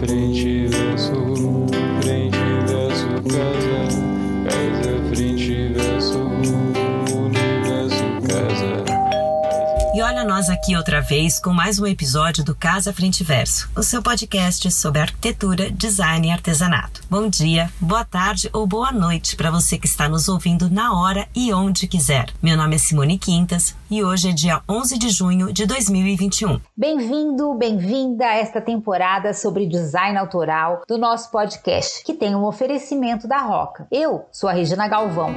frente, verso, nós aqui outra vez com mais um episódio do Casa Frente Verso, o seu podcast sobre arquitetura, design e artesanato. Bom dia, boa tarde ou boa noite para você que está nos ouvindo na hora e onde quiser. Meu nome é Simone Quintas e hoje é dia 11 de junho de 2021. Bem-vindo, bem-vinda a esta temporada sobre design autoral do nosso podcast, que tem um oferecimento da Roca. Eu sou a Regina Galvão.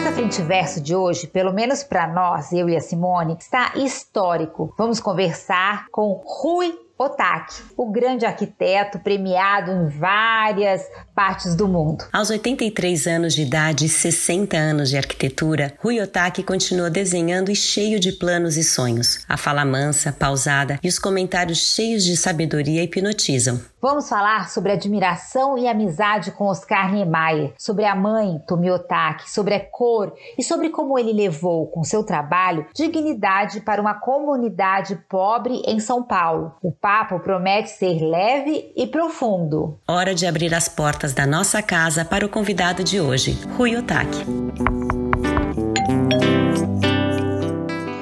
Casa Frente Verso de hoje, pelo menos para nós, eu e a Simone, está histórico. Vamos conversar com Rui Otaki, o grande arquiteto premiado em várias partes do mundo. Aos 83 anos de idade e 60 anos de arquitetura, Rui Otaki continua desenhando e cheio de planos e sonhos. A fala mansa, pausada e os comentários cheios de sabedoria hipnotizam. Vamos falar sobre admiração e amizade com Oscar Niemeyer, sobre a mãe Tomi Otaki, sobre a cor e sobre como ele levou com seu trabalho dignidade para uma comunidade pobre em São Paulo. O papo promete ser leve e profundo. Hora de abrir as portas da nossa casa para o convidado de hoje, Rui Otaki.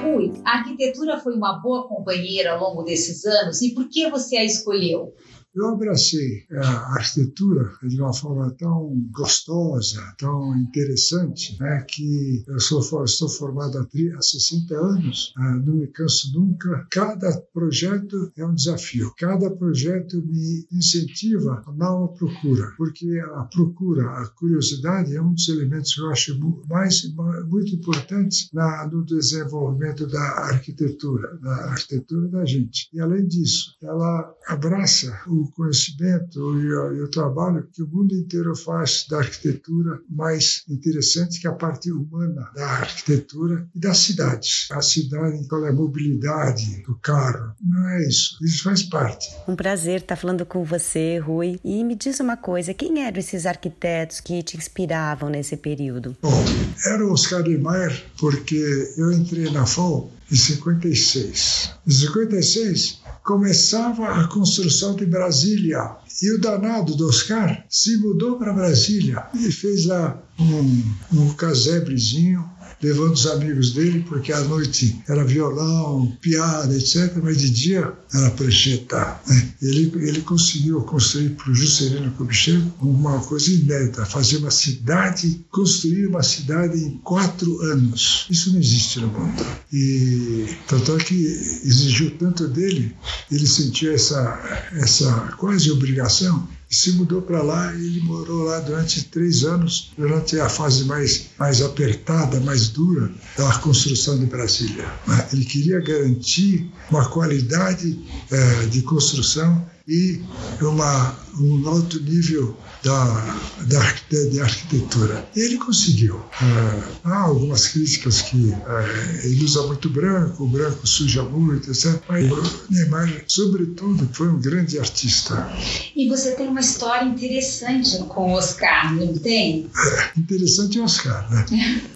Rui, a arquitetura foi uma boa companheira ao longo desses anos e por que você a escolheu? Eu abracei a arquitetura de uma forma tão gostosa, tão interessante, né, que eu sou, estou formado há 60 anos, ah, não me canso nunca. Cada projeto é um desafio, cada projeto me incentiva a nova procura, porque a procura, a curiosidade é um dos elementos que eu acho mais, muito importantes na, no desenvolvimento da arquitetura, da arquitetura da gente. E além disso, ela abraça o conhecimento e o, e o, trabalho que o mundo inteiro faz da arquitetura mais interessante que a parte humana da arquitetura e das cidades. A cidade, qual é a mobilidade do carro. Não é isso. Isso faz parte. Um prazer estar falando com você, Rui. E me diz uma coisa, quem eram esses arquitetos que te inspiravam nesse período? Bom, era o Oscar Niemeyer, porque eu entrei na FOL em 56. Em 56, começava a construção de Brasília. E o danado do Oscar se mudou para Brasília e fez lá um, um casebrezinho levando os amigos dele, porque à noite era violão, piada, etc., mas de dia era prancheta. Né? Ele, ele conseguiu construir para o Juscelino Kubitschek uma coisa inédita, fazer uma cidade, construir uma cidade em quatro anos. Isso não existe no mundo. E tanto é que exigiu tanto dele, ele sentiu essa, essa quase obrigação se mudou para lá e ele morou lá durante três anos, durante a fase mais, mais apertada, mais dura da construção de Brasília. Ele queria garantir uma qualidade é, de construção e uma, um alto nível da, da, de arquitetura. Ele conseguiu. É, há algumas críticas que é, ele usa muito branco, o branco suja muito, etc. Mas Neymar, sobretudo, foi um grande artista. E você tem uma história interessante com o Oscar, não tem? É, interessante o Oscar, né?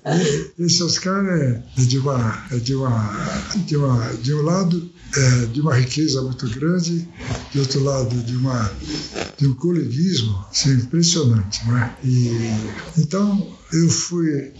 Esse Oscar é, é, de, uma, é de, uma, de, uma, de um lado é, de uma riqueza muito grande, de outro lado de, uma, de um coleguismo assim, impressionante. Não é? e, então, eu fui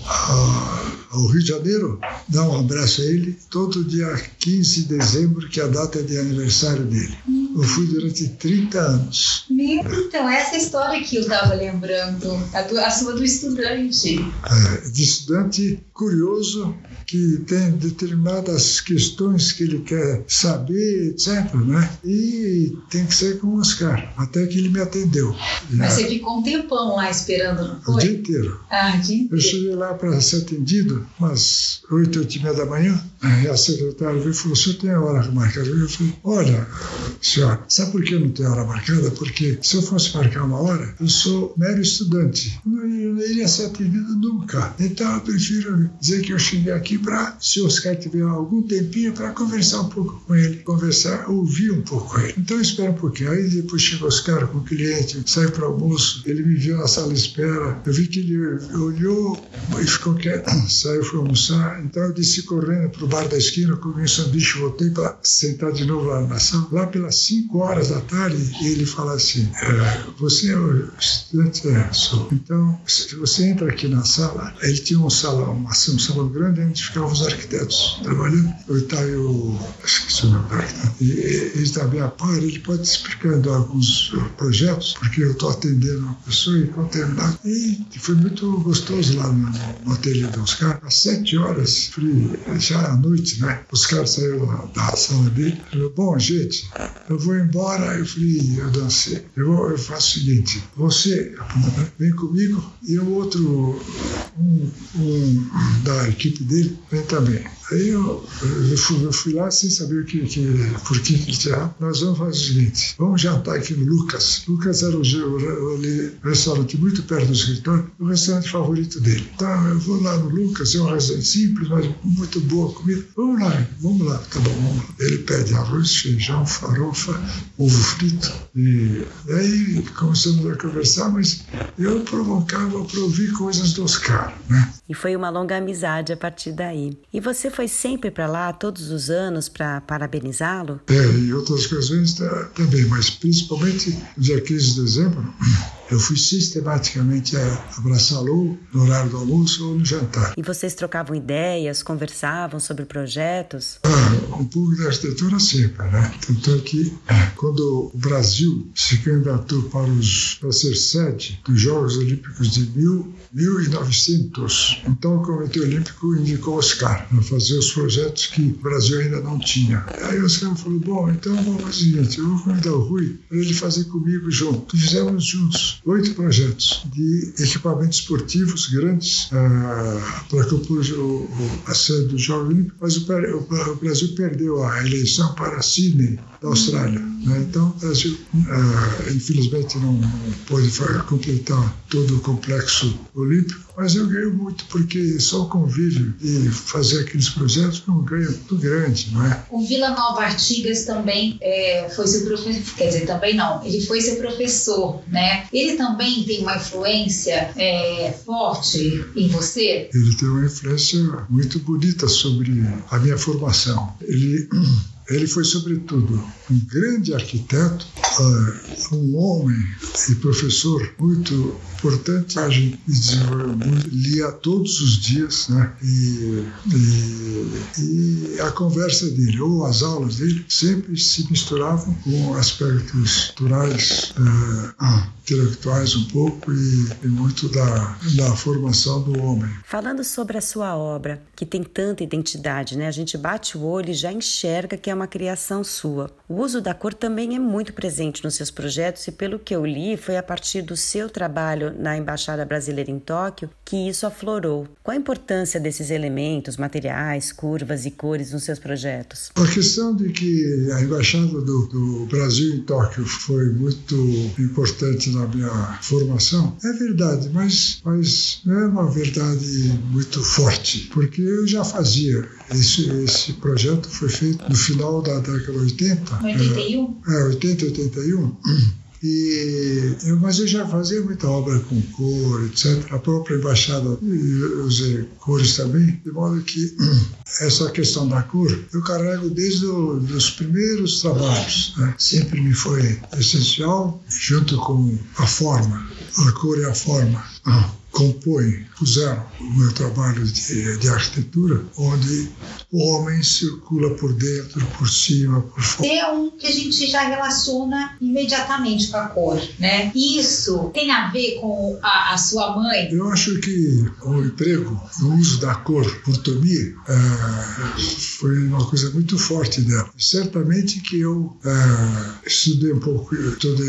ao Rio de Janeiro dar um abraço a ele todo dia 15 de dezembro, que é a data de aniversário dele. Eu fui durante 30 anos. Então, essa história que eu estava lembrando, a, do, a, sua do estudante. É, de estudante curioso, que tem determinadas questões que ele quer saber, etc. Né? E tem que ser com o Oscar, até que ele me atendeu. Mas você ficou um tempão lá esperando, não foi? O dia inteiro. Ah, eu cheguei lá para ser atendido umas oito, oito e meia da manhã. E a secretária veio e falou: o senhor tem a hora marcada? Eu falei: olha, senhor sabe por que eu não tenho hora marcada? Porque se eu fosse marcar uma hora, eu sou mero estudante. Eu não iria ser atendido nunca. Então eu prefiro dizer que eu cheguei aqui para, se o Oscar tiver algum tempinho, para conversar um pouco com ele, conversar, ouvir um pouco com ele. Então eu espero um pouquinho. Aí depois chegou os caras com o cliente, sai para almoço, ele me viu na sala de espera, eu vi que ele e ficou quieto, saiu, foi almoçar. Então eu desci correndo para o bar da esquina, comi um sanduíche, voltei para sentar de novo lá na sala. Lá pelas 5 horas da tarde, ele fala assim: é, Você é o estudante? É, sou. Então, se você entra aqui na sala, ele tinha um salão, um salão grande onde ficavam os arquitetos trabalhando. Estava, eu esqueci o nome do. E ele também a par, ele pode explicando alguns projetos, porque eu estou atendendo uma pessoa e quando terminar. E foi muito gostoso lá no, no ateliê do Oscar. Às sete horas, fui, já à noite, né? Os caras saíram da, da sala dele. Falou, bom, gente, eu vou embora. Eu falei, eu dancei. Eu, vou, eu faço o seguinte, você vem comigo e o outro, um, um da equipe dele, vem também. Aí eu, eu, fui, eu, fui, lá sem saber o que, que, por que tinha. Nós vamos fazer o seguinte: vamos jantar aqui no Lucas. Lucas era o, o, o restaurante muito perto do escritório, o restaurante favorito dele. Então eu vou lá no Lucas, é um restaurante simples, mas muito boa comida. Vamos lá, vamos lá, tá bom, vamos lá. Ele pede arroz, feijão, farofa, ovo frito. E aí começamos a conversar, mas eu provocava para ouvir coisas dos caras, né? E foi uma longa amizade a partir daí. E você foi sempre para lá todos os anos para parabenizá-lo? É, outras ocasiões tá, também, mas principalmente dia 15 de dezembro, eu fui sistematicamente abraçá-lo no horário do almoço ou no jantar. E vocês trocavam ideias, conversavam sobre projetos? Ah, um pouco da arquitetura sempre, né? Tanto é que quando o Brasil se candidatou para, os, para ser sede dos Jogos Olímpicos de mil, 1900, então o Comitê Olímpico indicou Oscar para fazer os projetos que o Brasil ainda não tinha. Aí o Oscar falou, bom, então vamos fazer o seguinte, eu vou convidar o Rui para ele fazer comigo junto. E fizemos juntos oito projetos de equipamentos esportivos grandes uh, para compor o, a sede do Jogos Olímpicos, mas o, o, o, Brasil perdeu a eleição para Sydney, da Austrália. Né? Então, o Brasil, uh, infelizmente, não, não pôde completar todo o complexo olímpico, mas eu ganho muito porque só o convívio e fazer aqueles projetos é um ganho muito grande, não é? O Vila Nova Artigas também é, foi seu professor, quer dizer, também não, ele foi seu professor, né? Ele também tem uma influência é, forte em você? Ele tem uma influência muito bonita sobre a minha formação. Ele ele foi, sobretudo, um grande arquiteto, um homem e professor muito importante. A gente lia todos os dias, né? E, e, e, a conversa dele, ou as aulas dele, sempre se misturavam com aspectos culturais, uh, intelectuais um pouco e, e muito da, da formação do homem. Falando sobre a sua obra, que tem tanta identidade, né? A gente bate o olho e já enxerga que é uma criação sua. O uso da cor também é muito presente nos seus projetos e, pelo que eu li, foi a partir do seu trabalho na Embaixada Brasileira em Tóquio que isso aflorou. Qual a importância desses elementos, materiais, curvas e cores nos seus projetos? A questão de que a Embaixada do, do Brasil em Tóquio foi muito importante na minha formação é verdade, mas, mas não é uma verdade muito forte, porque eu já fazia. Esse, esse projeto foi feito no final da década 80. 81? É, 80, 81. E, mas eu já fazia muita obra com cor, etc. A própria embaixada eu usei cores também, de modo que essa questão da cor eu carrego desde os primeiros trabalhos. Né? Sempre me foi essencial, junto com a forma. A cor e a forma. Ah compõem, puseram o meu trabalho de, de, arquitetura, onde o homem circula por dentro, por cima, por fora. É um que a gente já relaciona imediatamente com a cor, né? Isso tem a ver com a, a sua mãe? Eu acho que o emprego, o uso da cor por Tomi, é, foi uma coisa muito forte dela. Certamente que eu é, estudei um pouco toda,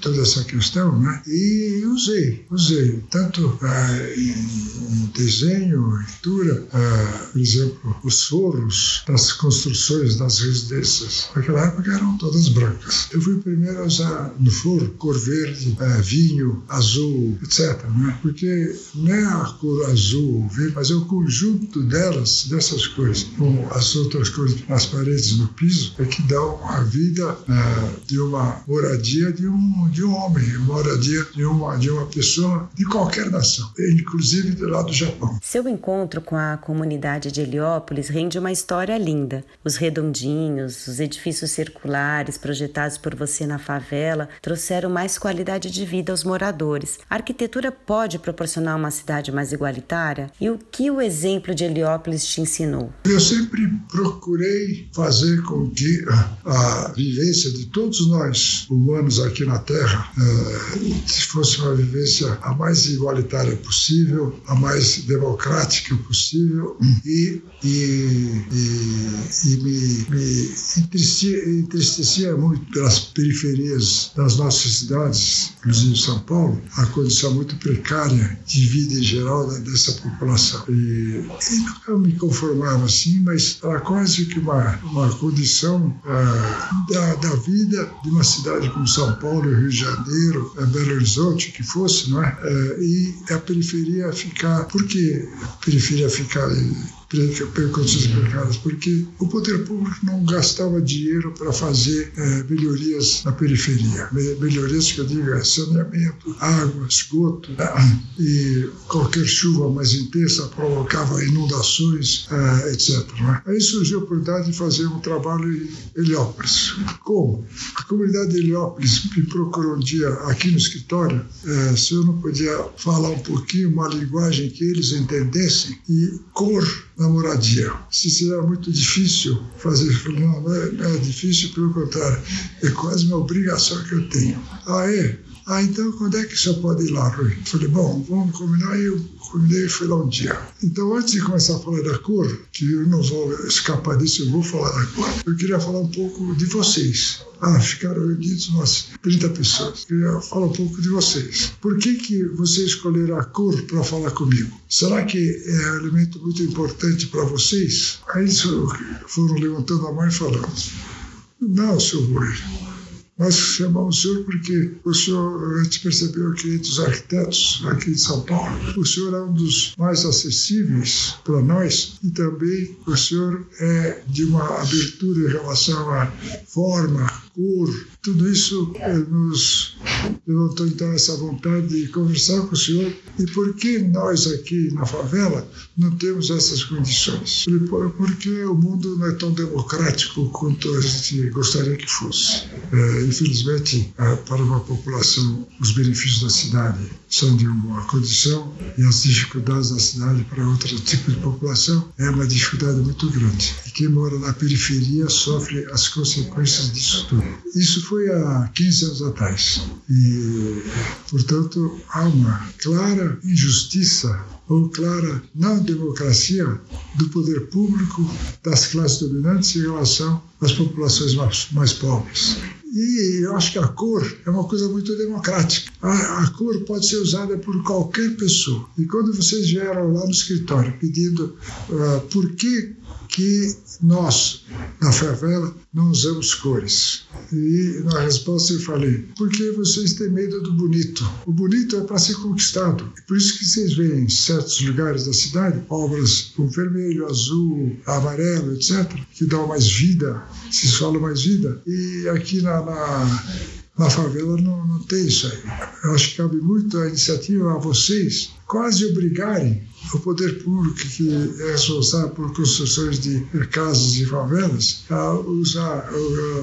toda essa questão, né? E usei, usei tanto é, em, desenho, pintura, é, por exemplo, os forros das construções das residências. Naquela época eram todas brancas. Eu fui primeiro a usar no forro cor verde, é, vinho, azul, etc. Né? Porque não é a cor azul, verde, mas é o conjunto delas, dessas cores, com as outras cores nas paredes, no piso, é que dão a vida de uma moradia de um, de um homem, moradia de uma, de uma pessoa de qualquer inclusive do lado do Japão. Seu encontro com a comunidade de Heliópolis rende uma história linda. Os redondinhos, os edifícios circulares projetados por você na favela trouxeram mais qualidade de vida aos moradores. A arquitetura pode proporcionar uma cidade mais igualitária? E o que o exemplo de Heliópolis te ensinou? Eu sempre procurei fazer com que a vivência de todos nós humanos aqui na Terra eh, fosse uma vivência a mais igualitária possível, a mais democrática possível e, e, e, e me, me entristecia, entristecia muito pelas periferias das nossas cidades, inclusive São Paulo, a condição muito precária de vida em geral dessa população. E, e nunca me conformava assim, mas era quase que uma, uma condição ah, da, da vida de uma cidade como São Paulo, Rio de Janeiro, eh, Belo Horizonte, que fosse, não é? Eh, e a periferia ficar. Por que a periferia ficar condições precárias, porque o poder público não gastava dinheiro para fazer é, melhorias na periferia. Melhorias que eu digo é saneamento, água, esgoto, né? e qualquer chuva mais intensa provocava inundações, é, etc. Né? Aí surgiu a oportunidade de fazer um trabalho em Heliópolis. Como? A comunidade de Heliópolis me procurou um dia aqui no escritório é, se eu não podia falar um pouquinho uma linguagem que eles entendessem e cor na moradia. Se será muito difícil fazer, não, não é, não é difícil, pelo contrário, é quase uma obrigação que eu tenho. Ah, é? Ah, então quando é que senhor pode ir lá, Rui? Falei, bom, vamos combinar eu combinei e fui lá um dia. Então, antes de começar a falar da cor, que eu não vou escapar disso, eu vou falar da cor, eu queria falar um pouco de vocês. Ah, ficaram reunidos umas 30 pessoas. Eu queria falar um pouco de vocês. Por que, que vocês escolheram a cor para falar comigo? Será que é um elemento muito importante para vocês? Aí foram levantando a mão e falando: Não, senhor Rui. Nós chamamos o senhor porque o senhor, a gente percebeu que entre os arquitetos aqui de São Paulo, o senhor é um dos mais acessíveis para nós e também o senhor é de uma abertura em relação à forma, cor, tudo isso eh, nos levantou então essa vontade de conversar com o senhor. E por que nós aqui na favela não temos essas condições? Porque o mundo não é tão democrático quanto a gente gostaria que fosse. É, infelizmente, para uma população, os benefícios da cidade são de uma condição e as dificuldades da cidade para outro tipo de população é uma dificuldade muito grande. E quem mora na periferia sofre as consequências disso tudo. Isso foi há 15 anos atrás. E, portanto, há uma clara injustiça ou clara não democracia do poder público das classes dominantes em relação às populações mais, mais pobres. E eu acho que a cor é uma coisa muito democrática. A, a, cor pode ser usada por qualquer pessoa. E quando vocês vieram lá no escritório pedindo uh, por que que nós, na favela, não usamos cores. E na resposta eu falei, porque vocês têm medo do bonito. O bonito é para ser conquistado. Por isso que vocês veem em certos lugares da cidade obras com vermelho, azul, amarelo, etc., que dão mais vida, se fala mais vida. E aqui na, na na favela não, não tem isso aí. Eu acho que cabe muito a iniciativa a vocês quase obrigarem o poder público que é responsável por construções de casas e favelas a usar,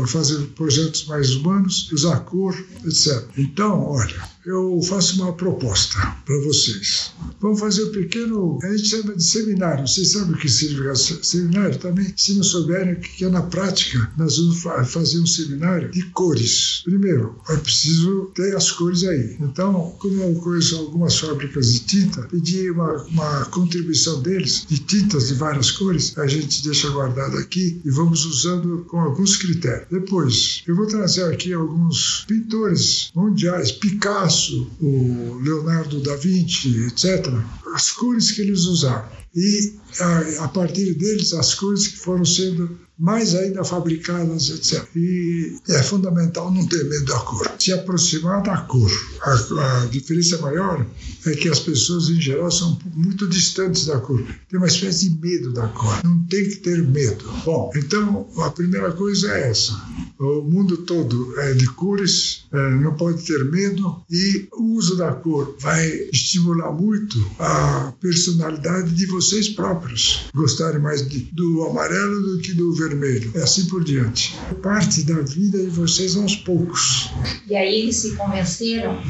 a fazer projetos mais humanos, usar cor, etc. Então, olha, eu faço uma proposta para vocês. Vamos fazer um pequeno, a gente chama de seminário. Vocês sabem o que significa seminário também? Se não souberem o que é na prática, nós vamos fazer um seminário de cores. Primeiro, é preciso ter as cores aí. Então, como eu conheço algumas fábricas de tinta, pedi uma, uma contribuição deles de tintas de várias cores, a gente deixa guardado aqui e vamos usando com alguns critérios. Depois, eu vou trazer aqui alguns pintores mundiais, Picasso, Picasso, o Leonardo da Vinci, etc., as cores que eles usaram. E a, a partir deles, as cores que foram sendo mais ainda fabricadas, etc. E é fundamental não ter medo da cor, se aproximar da cor. A, a, diferença maior é que as pessoas, em geral, são muito distantes da cor. Tem uma espécie de medo da cor. Não tem que ter medo. Bom, então a primeira coisa é essa. O mundo todo é de cores, é, não pode ter medo e o uso da cor vai estimular muito a personalidade de vocês próprios. Gostarem mais de, do amarelo do que do vermelho. É assim por diante. Parte da vida de vocês aos poucos. E aí eles se convenceram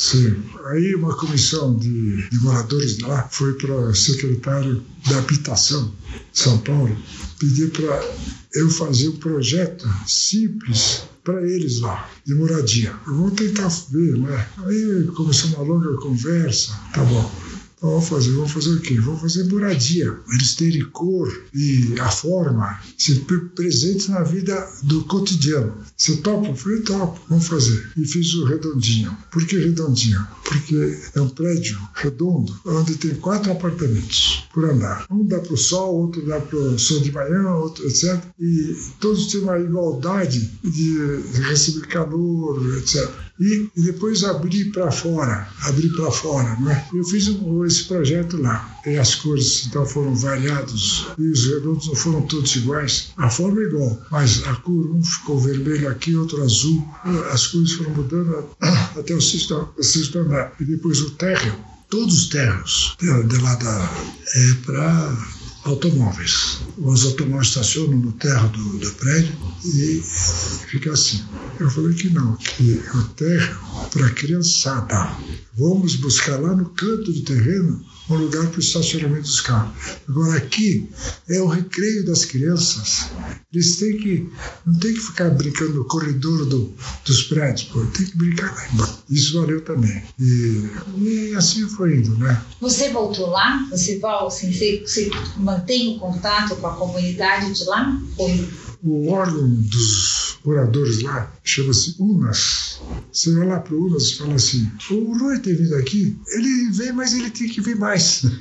Sim. Aí uma comissão de, de moradores lá foi para o secretário da habitação de São Paulo pedir para eu fazer um projeto simples para eles lá, de moradia. Eu vou tentar ver, né? Aí começou uma longa conversa, tá bom. Então, vamos fazer, vamos fazer o quê? Vamos fazer moradia. Eles terem cor e a forma, ser presentes na vida do cotidiano. Você topa? Falei, topo, vamos fazer. E fiz o redondinho. Por que redondinho? Porque é um prédio redondo, onde tem quatro apartamentos por andar. Um dá para o sol, outro dá para o sol de manhã, outro, etc. E todos têm uma igualdade de receber calor, etc. E, depois abrir para fora, abrir para fora, não é? Eu fiz um, esse projeto lá. E as cores então foram variadas e os redondos não foram todos iguais. A forma é igual, mas a cor, um ficou vermelho aqui, outro azul. As cores foram mudando até o sexto, o andar. E depois o térreo, todos os térreos de, de lá da, é para automóveis. Os automóveis estacionam no terra do, do prédio e fica assim. Eu falei que não, que o terra para criançada. Vamos buscar lá no canto do terreno um lugar para o estacionamento dos carros. Agora aqui é o recreio das crianças. Eles têm que não tem que ficar brincando no corredor do, dos prédios, pô, tem que brincar lá embaixo. Isso valeu também. E, e assim foi indo, né? Você voltou lá? Você volta, assim, você, você mantém o contato com a comunidade de lá? Ou... O órgão dos moradores lá chama-se UNAS. Você vai lá para o UNAS e fala assim: o Roy tem vindo aqui, ele vem, mas ele tem que vir mais.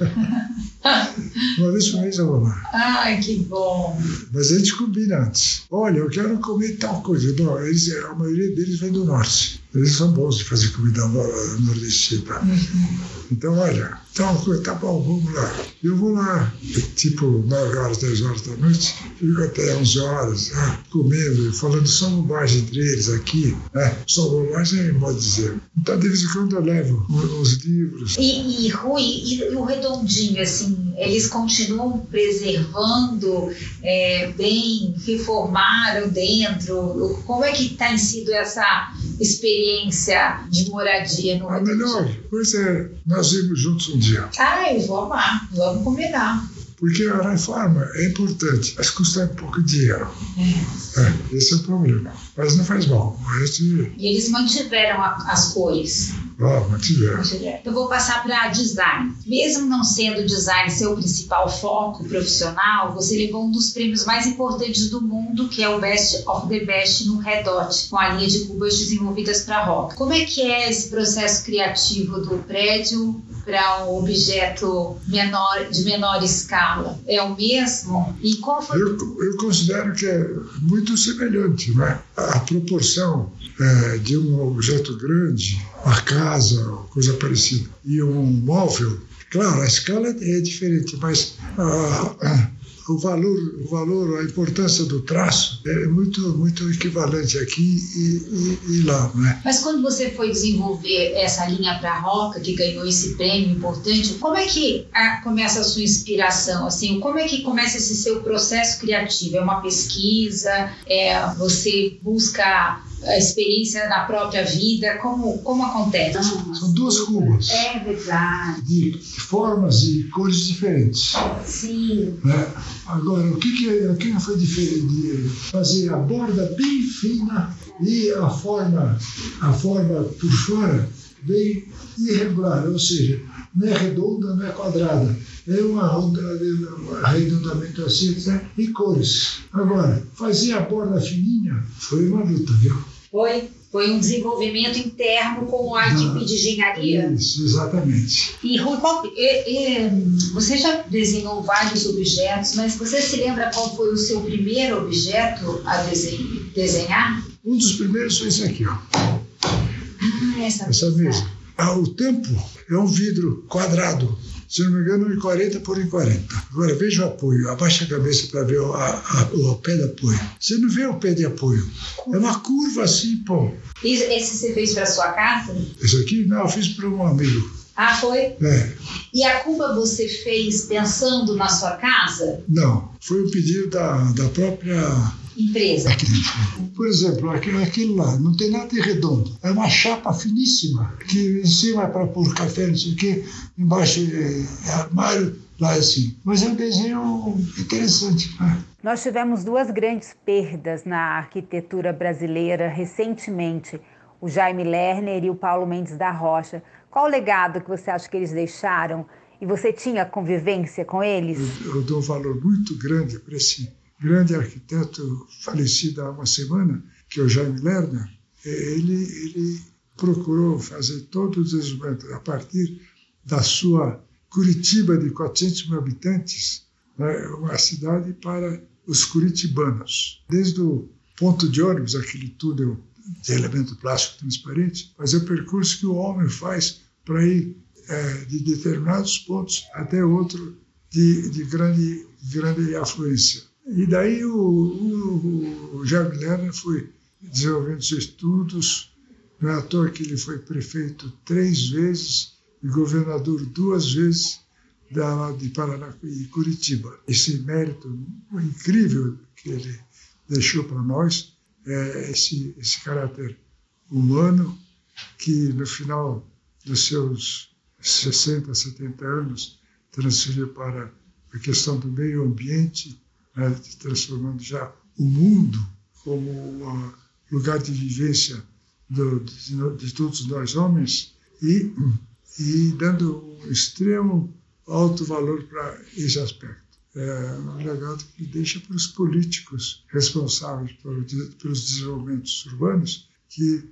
Uma vez por mês eu vou lá. Ai, que bom. Mas a gente combina antes. Olha, eu quero comer tal coisa. Bom, eles, a maioria deles vem do norte. Eles são bons de fazer comida nordestina. Uhum. Então, olha, tal coisa, tá bom, vamos lá. Eu vou lá, tipo 9 horas, 10 horas da noite, fico até 11 horas, ah, comendo, falando só bobagem entre eles aqui. Né? Só bobagem é modo de dizer. Então, de vez em quando eu levo os livros. E, e Rui, e, e o redondinho, assim, eles continuam preservando é, bem, reformaram dentro? Como é que tem sido essa experiência de moradia no A melhor coisa é nós irmos juntos um dia. Ah, eu vou amar, vamos combinar. Porque a reforma é importante, mas custa pouco dinheiro. É. É, esse é o problema. Mas não faz mal. Gente... E eles mantiveram a, as cores. Ah, mantiveram. Eu vou passar para design. Mesmo não sendo design seu principal foco profissional, você levou um dos prêmios mais importantes do mundo, que é o Best of the Best no Red Dot, com a linha de cubas desenvolvidas para rock. Como é que é esse processo criativo do prédio para um objeto menor, de menor escala? É o mesmo? E qual foi... eu, eu considero que é muito semelhante, né? A proporção é, de um objeto grande, uma casa, coisa parecida, e um móvel, claro, a escala é diferente, mas ah, ah, o valor, o valor, a importância do traço é muito, muito equivalente aqui e, e, e lá, né? Mas quando você foi desenvolver essa linha para a Roca, que ganhou esse prêmio importante, como é que a, começa a sua inspiração? Assim, como é que começa esse seu processo criativo? É uma pesquisa? É você busca a experiência na própria vida? Como, como acontece? São duas cubas. É verdade. De formas e cores diferentes. Sim. Né? Agora, o que, que, o que foi diferente? De fazer a borda bem fina e a forma, a forma por fora bem irregular, ou seja, não é redonda, não é quadrada. É uma, um arredondamento assim, etc. e cores. Agora, fazer a borda fininha foi uma luta, viu? Foi? Foi um desenvolvimento interno com a equipe de engenharia? Isso, exatamente. E Rui, qual, e, e, você já desenhou vários objetos, mas você se lembra qual foi o seu primeiro objeto a desenhar? Um dos primeiros foi esse aqui, ó. Ah, essa, essa mesa. Ah, o tempo é um vidro quadrado se não me engano, em 40 por em 40. Agora veja o apoio, abaixa a cabeça para ver o, a, a, o pé de apoio. Você não vê o pé de apoio, é uma curva assim, pô. Esse você fez para sua casa? Esse aqui? Não, eu fiz para um amigo. Ah, foi? É. E a cuba você fez pensando na sua casa? Não, foi um pedido da, da própria empresa. Por exemplo, aquilo, aquilo lá não tem nada de redondo. É uma chapa finíssima, que em cima é para pôr café, não sei o quê, embaixo é, é armário, lá é assim. Mas é um desenho interessante. Né? Nós tivemos duas grandes perdas na arquitetura brasileira recentemente, o Jaime Lerner e o Paulo Mendes da Rocha. Qual o legado que você acha que eles deixaram? E você tinha convivência com eles? Eu, eu dou um valor muito grande para esse grande arquiteto falecido há uma semana, que é o Jaime Lerner, ele, ele procurou fazer todo o desenvolvimento a partir da sua Curitiba de 400 mil habitantes, né, uma cidade para os curitibanos. Desde o ponto de ônibus, aquele túnel de elemento plástico transparente, fazer o percurso que o homem faz para ir é, de determinados pontos até outro de, de grande, grande afluência. E daí o, o, o Jaime Lerner foi desenvolvendo seus estudos, não é à toa que ele foi prefeito três vezes e governador duas vezes da, de Paraná e Curitiba. Esse mérito incrível que ele deixou para nós, é esse, esse caráter humano que no final dos seus 60, 70 anos transferiu para a questão do meio ambiente né, transformando já o mundo como um lugar de vivência do, de, de, todos nós homens e, e dando um extremo alto valor para esse aspecto. É um legado que deixa para os políticos responsáveis pelo, pelos desenvolvimentos urbanos que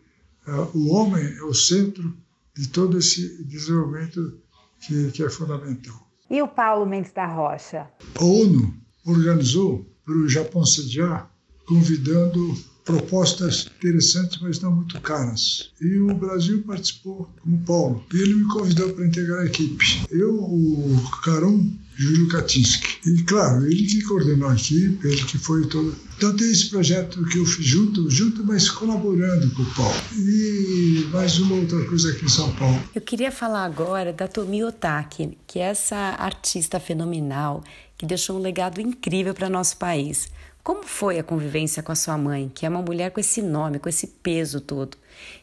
uh, o homem é o centro de todo esse desenvolvimento que, que é fundamental. E o Paulo Mendes da Rocha? A ONU organizou para o Japão sediar, convidando propostas interessantes, mas não muito caras. E o Brasil participou com o Paulo. Ele me convidou para integrar a equipe. Eu, o Caron, Júlio Katinski. E, claro, ele que coordenou a equipe, ele que foi todo. Então, tem esse projeto que eu fiz junto, junto, mas colaborando com o Paulo. E mais uma outra coisa aqui em São Paulo. Eu queria falar agora da Tomi Otaki, que é essa artista fenomenal que deixou um legado incrível para nosso país. Como foi a convivência com a sua mãe, que é uma mulher com esse nome, com esse peso todo?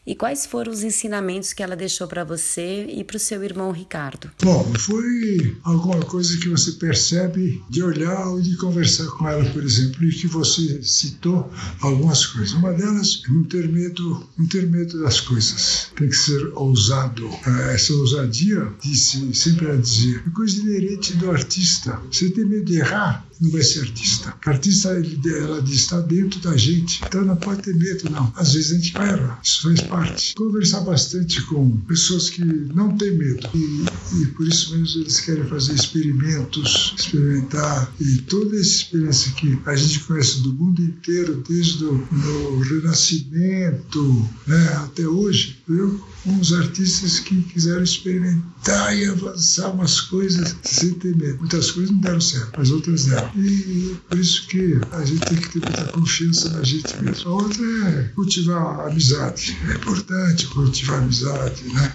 E quais foram os ensinamentos que ela deixou para você e para o seu irmão Ricardo? Bom, foi alguma coisa que você percebe de olhar ou de conversar com ela, por exemplo, e que você citou algumas coisas. Uma delas, não ter medo, não ter medo das coisas. Tem que ser ousado. Ah, essa ousadia, disse, sempre ela dizia, é coisa inerente do artista. Você tem medo de errar, não vai ser artista. Artista, ele, ela está dentro da gente. Então não pode ter medo, não. Às vezes a gente erra. Isso faz parte. Conversar bastante com pessoas que não têm medo. E, e por isso mesmo eles querem fazer experimentos, experimentar. E toda essa experiência que a gente conhece do mundo inteiro, desde o Renascimento né, até hoje, viu? uns artistas que quiseram experimentar e avançar umas coisas sem ter medo. Muitas coisas não deram certo, mas outras deram. E por isso que a gente tem que ter muita confiança na gente mesmo. A outra é cultivar a amizade. É importante cultivar amizade, né?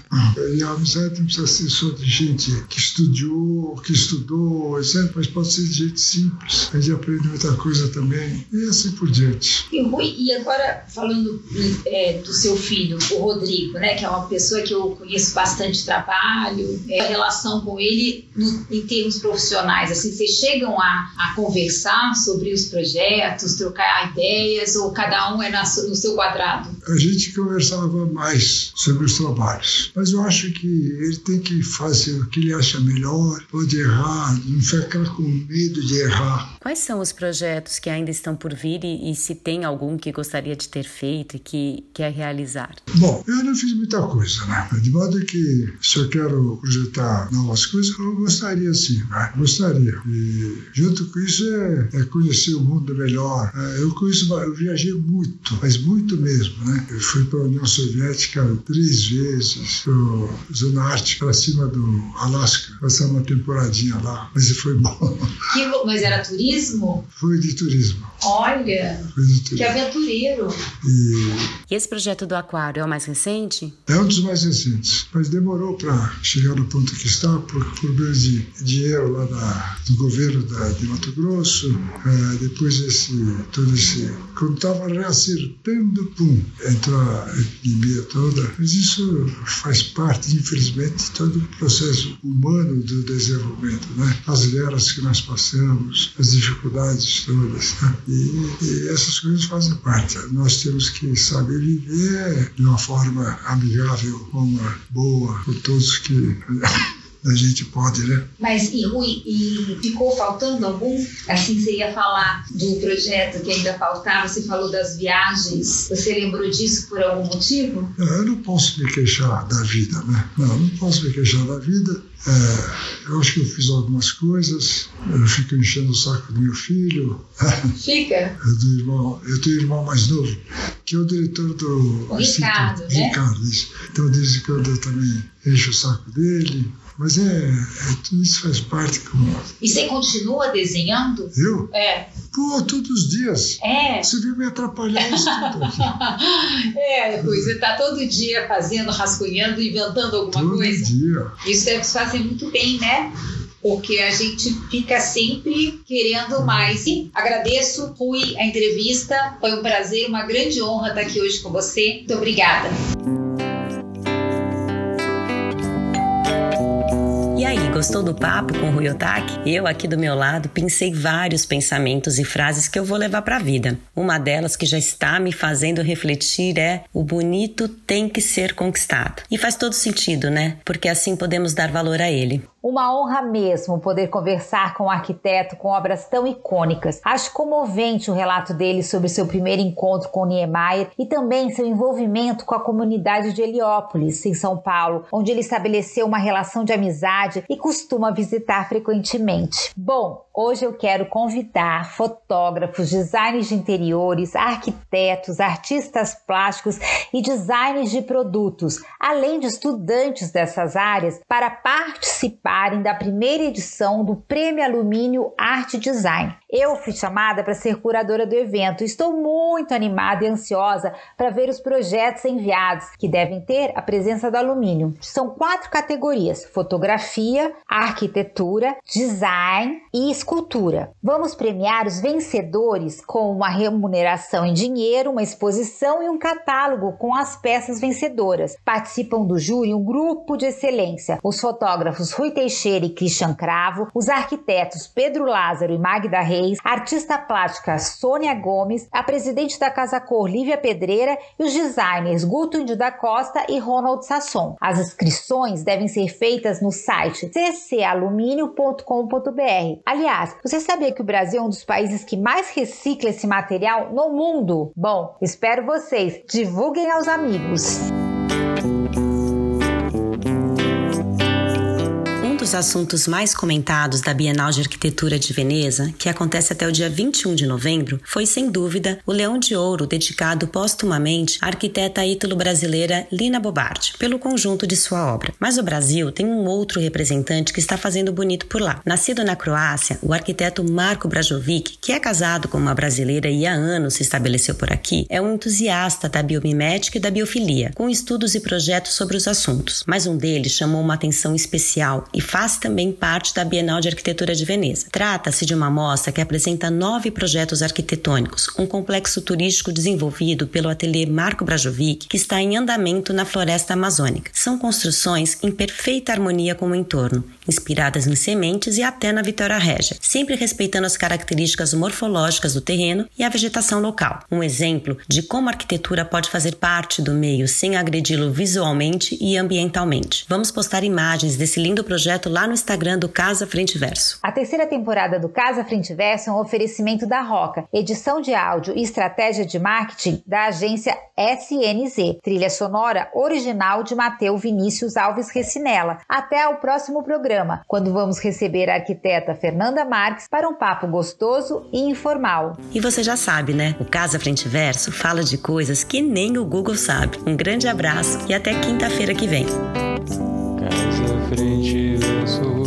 E a amizade não precisa ser só de gente que estudou, que estudou, etc. Mas pode ser de gente simples. A gente aprende muita coisa também. E assim por diante. E, Rui, e agora falando é, do seu filho, o Rodrigo, né? Que é uma uma pessoa que eu conheço bastante trabalho, é, a relação com ele no, em termos profissionais, assim, vocês chegam a, a conversar sobre os projetos, trocar ideias, ou cada um é na, no seu quadrado? A gente conversava mais sobre os trabalhos, mas eu acho que ele tem que fazer o que ele acha melhor, pode errar, não ficar com medo de errar. Quais são os projetos que ainda estão por vir e, e se tem algum que gostaria de ter feito e que quer realizar? Bom, eu não fiz muita coisa, né? De modo que se eu quero projetar novas coisas, eu gostaria sim, né? Gostaria. E junto com isso é, é conhecer o mundo melhor. É, eu conheço, eu viajei muito, mas muito mesmo, né? Eu fui para a União Soviética três vezes, para Zona Ártica, para cima do Alasca, passar uma temporadinha lá, mas foi bom. Que, mas era turismo? Foi de turismo. Olha, que aventureiro. E E esse projeto do aquário é o mais recente? É um dos mais recentes, mas demorou para chegar no ponto que está por problemas de dinheiro lá da, do governo da, de Mato Grosso. É, depois esse todo esse quando estava reacertando, pum, entrou a epidemia toda. Mas isso faz parte, infelizmente, de todo o processo humano do desenvolvimento, né? As guerras que nós passamos, as dificuldades todas, né? E, e essas coisas fazem parte. Nós temos que saber viver de uma forma amigável, uma boa, com todos que a gente pode, né? Mas e Rui, e ficou faltando algum? Assim, você ia falar do projeto que ainda faltava, você falou das viagens. Você lembrou disso por algum motivo? Não, Eu não posso me queixar da vida, né? Não, não posso me queixar da vida. É, eu acho que eu fiz algumas coisas, eu fico enchendo o saco do meu filho, Fica. do irmão, eu tenho um irmão mais novo, que é o diretor do O Ricardo, Instituto. né? Ricardo, isso. Então, de vez em quando eu também encho o saco dele. Mas é, é tudo isso faz parte como E você continua desenhando? eu. É. Pô, todos os dias. É. Você viu me atrapalhar isso tudo aqui. É, Rui, você tá todo dia fazendo, rascunhando, inventando alguma Todo coisa. dia. Isso deve se fazer muito bem, né? Porque a gente fica sempre querendo mais. E agradeço, Rui, a entrevista. Foi um prazer, uma grande honra estar aqui hoje com você. Muito obrigada. Gostou do papo com Rui Otaki? Eu aqui do meu lado pensei vários pensamentos e frases que eu vou levar para a vida. Uma delas que já está me fazendo refletir é: o bonito tem que ser conquistado. E faz todo sentido, né? Porque assim podemos dar valor a ele. Uma honra mesmo poder conversar com um arquiteto com obras tão icônicas. Acho comovente o relato dele sobre seu primeiro encontro com Niemeyer e também seu envolvimento com a comunidade de Heliópolis, em São Paulo, onde ele estabeleceu uma relação de amizade e costuma visitar frequentemente. Bom, hoje eu quero convidar fotógrafos, designers de interiores, arquitetos, artistas plásticos e designers de produtos, além de estudantes dessas áreas, para participarem da primeira edição do Prêmio Alumínio Arte Design. Eu fui chamada para ser curadora do evento estou muito animada e ansiosa para ver os projetos enviados, que devem ter a presença do alumínio. São quatro categorias: fotografia, arquitetura, design e escultura. Vamos premiar os vencedores com uma remuneração em dinheiro, uma exposição e um catálogo com as peças vencedoras. Participam do júri um grupo de excelência: os fotógrafos Rui Teixeira e Christian Cravo, os arquitetos Pedro Lázaro e Magda Reis, a artista plástica Sônia Gomes, a presidente da Casa Cor Lívia Pedreira e os designers Guto Índio da Costa e Ronald Sasson. As inscrições devem ser feitas no site ccalumínio.com.br. Aliás, você sabia que o Brasil é um dos países que mais recicla esse material no mundo? Bom, espero vocês. Divulguem aos amigos. Dos assuntos mais comentados da Bienal de Arquitetura de Veneza, que acontece até o dia 21 de novembro, foi sem dúvida o Leão de Ouro dedicado póstumamente à arquiteta ítalo-brasileira Lina Bobardi, pelo conjunto de sua obra. Mas o Brasil tem um outro representante que está fazendo bonito por lá. Nascido na Croácia, o arquiteto Marco Brajovic, que é casado com uma brasileira e há anos se estabeleceu por aqui, é um entusiasta da biomimética e da biofilia, com estudos e projetos sobre os assuntos. Mas um deles chamou uma atenção especial e faz faz também parte da Bienal de Arquitetura de Veneza. Trata-se de uma mostra que apresenta nove projetos arquitetônicos, um complexo turístico desenvolvido pelo ateliê Marco Brajovic, que está em andamento na floresta amazônica. São construções em perfeita harmonia com o entorno, inspiradas em sementes e até na Vitória Régia, sempre respeitando as características morfológicas do terreno e a vegetação local. Um exemplo de como a arquitetura pode fazer parte do meio sem agredi-lo visualmente e ambientalmente. Vamos postar imagens desse lindo projeto lá no Instagram do Casa Frente Verso. A terceira temporada do Casa Frente Verso é um oferecimento da Roca, edição de áudio e estratégia de marketing da agência SNZ, trilha sonora original de Mateu Vinícius Alves Recinella. Até o próximo programa, quando vamos receber a arquiteta Fernanda Marques para um papo gostoso e informal. E você já sabe, né? O Casa Frente Verso fala de coisas que nem o Google sabe. Um grande abraço e até quinta-feira que vem. Casa frente so